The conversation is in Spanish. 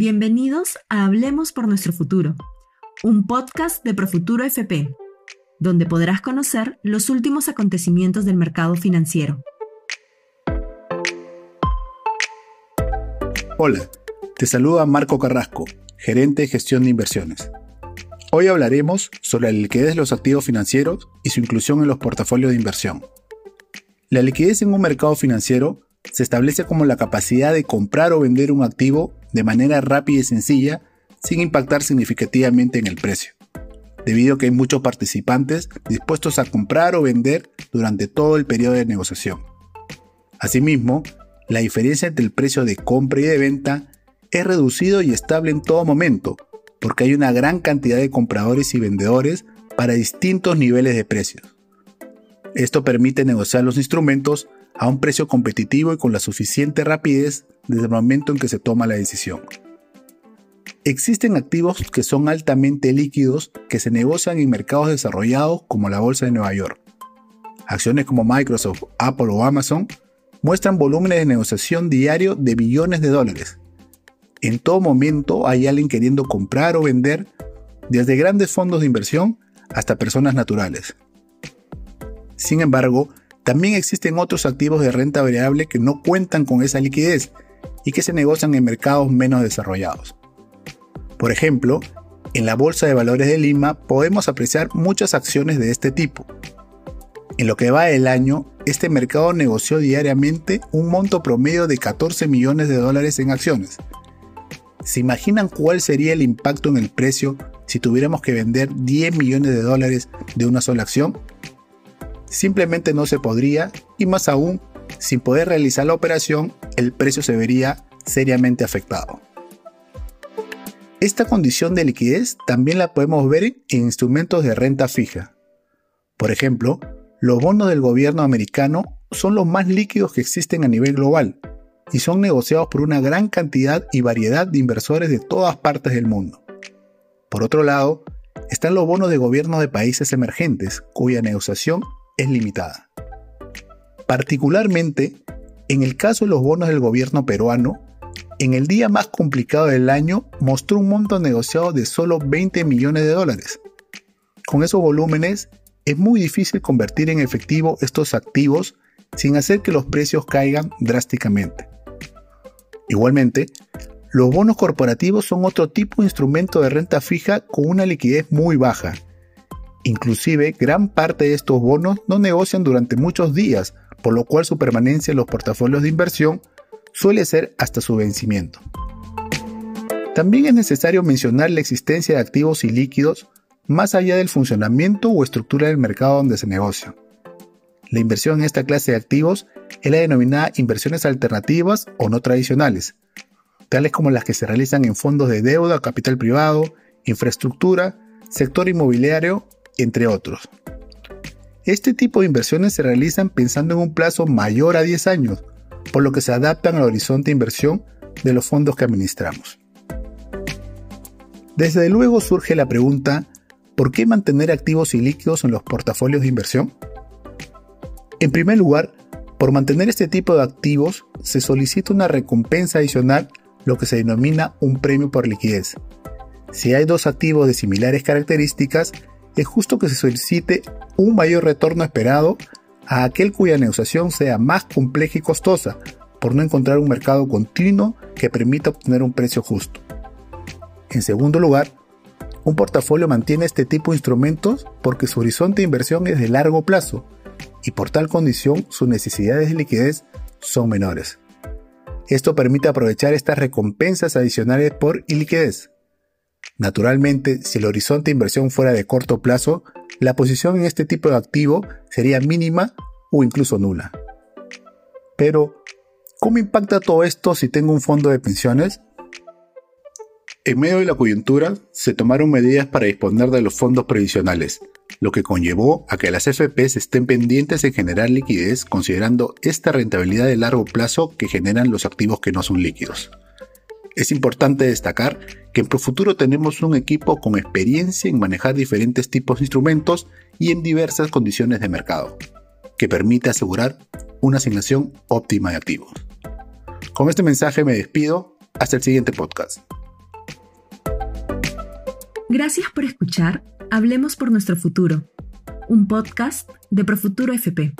Bienvenidos a Hablemos por nuestro futuro, un podcast de Profuturo FP, donde podrás conocer los últimos acontecimientos del mercado financiero. Hola, te saluda Marco Carrasco, gerente de gestión de inversiones. Hoy hablaremos sobre la liquidez de los activos financieros y su inclusión en los portafolios de inversión. La liquidez en un mercado financiero se establece como la capacidad de comprar o vender un activo de manera rápida y sencilla sin impactar significativamente en el precio, debido a que hay muchos participantes dispuestos a comprar o vender durante todo el periodo de negociación. Asimismo, la diferencia entre el precio de compra y de venta es reducido y estable en todo momento, porque hay una gran cantidad de compradores y vendedores para distintos niveles de precios. Esto permite negociar los instrumentos a un precio competitivo y con la suficiente rapidez desde el momento en que se toma la decisión. Existen activos que son altamente líquidos que se negocian en mercados desarrollados como la Bolsa de Nueva York. Acciones como Microsoft, Apple o Amazon muestran volúmenes de negociación diario de billones de dólares. En todo momento hay alguien queriendo comprar o vender, desde grandes fondos de inversión hasta personas naturales. Sin embargo, también existen otros activos de renta variable que no cuentan con esa liquidez y que se negocian en mercados menos desarrollados. Por ejemplo, en la Bolsa de Valores de Lima podemos apreciar muchas acciones de este tipo. En lo que va del año, este mercado negoció diariamente un monto promedio de 14 millones de dólares en acciones. ¿Se imaginan cuál sería el impacto en el precio si tuviéramos que vender 10 millones de dólares de una sola acción? Simplemente no se podría y más aún, sin poder realizar la operación, el precio se vería seriamente afectado. Esta condición de liquidez también la podemos ver en instrumentos de renta fija. Por ejemplo, los bonos del gobierno americano son los más líquidos que existen a nivel global y son negociados por una gran cantidad y variedad de inversores de todas partes del mundo. Por otro lado, están los bonos de gobierno de países emergentes, cuya negociación es limitada. Particularmente, en el caso de los bonos del gobierno peruano, en el día más complicado del año mostró un monto negociado de solo 20 millones de dólares. Con esos volúmenes es muy difícil convertir en efectivo estos activos sin hacer que los precios caigan drásticamente. Igualmente, los bonos corporativos son otro tipo de instrumento de renta fija con una liquidez muy baja Inclusive, gran parte de estos bonos no negocian durante muchos días, por lo cual su permanencia en los portafolios de inversión suele ser hasta su vencimiento. También es necesario mencionar la existencia de activos y líquidos más allá del funcionamiento o estructura del mercado donde se negocia. La inversión en esta clase de activos es la denominada inversiones alternativas o no tradicionales, tales como las que se realizan en fondos de deuda, capital privado, infraestructura, sector inmobiliario entre otros. Este tipo de inversiones se realizan pensando en un plazo mayor a 10 años, por lo que se adaptan al horizonte de inversión de los fondos que administramos. Desde luego surge la pregunta, ¿por qué mantener activos y líquidos en los portafolios de inversión? En primer lugar, por mantener este tipo de activos se solicita una recompensa adicional, lo que se denomina un premio por liquidez. Si hay dos activos de similares características, es justo que se solicite un mayor retorno esperado a aquel cuya negociación sea más compleja y costosa, por no encontrar un mercado continuo que permita obtener un precio justo. En segundo lugar, un portafolio mantiene este tipo de instrumentos porque su horizonte de inversión es de largo plazo y por tal condición sus necesidades de liquidez son menores. Esto permite aprovechar estas recompensas adicionales por iliquidez. Naturalmente, si el horizonte de inversión fuera de corto plazo, la posición en este tipo de activo sería mínima o incluso nula. Pero, ¿cómo impacta todo esto si tengo un fondo de pensiones? En medio de la coyuntura, se tomaron medidas para disponer de los fondos previsionales, lo que conllevó a que las FPs estén pendientes en generar liquidez considerando esta rentabilidad de largo plazo que generan los activos que no son líquidos. Es importante destacar que en Profuturo tenemos un equipo con experiencia en manejar diferentes tipos de instrumentos y en diversas condiciones de mercado, que permite asegurar una asignación óptima de activos. Con este mensaje me despido, hasta el siguiente podcast. Gracias por escuchar Hablemos por nuestro futuro, un podcast de Profuturo FP.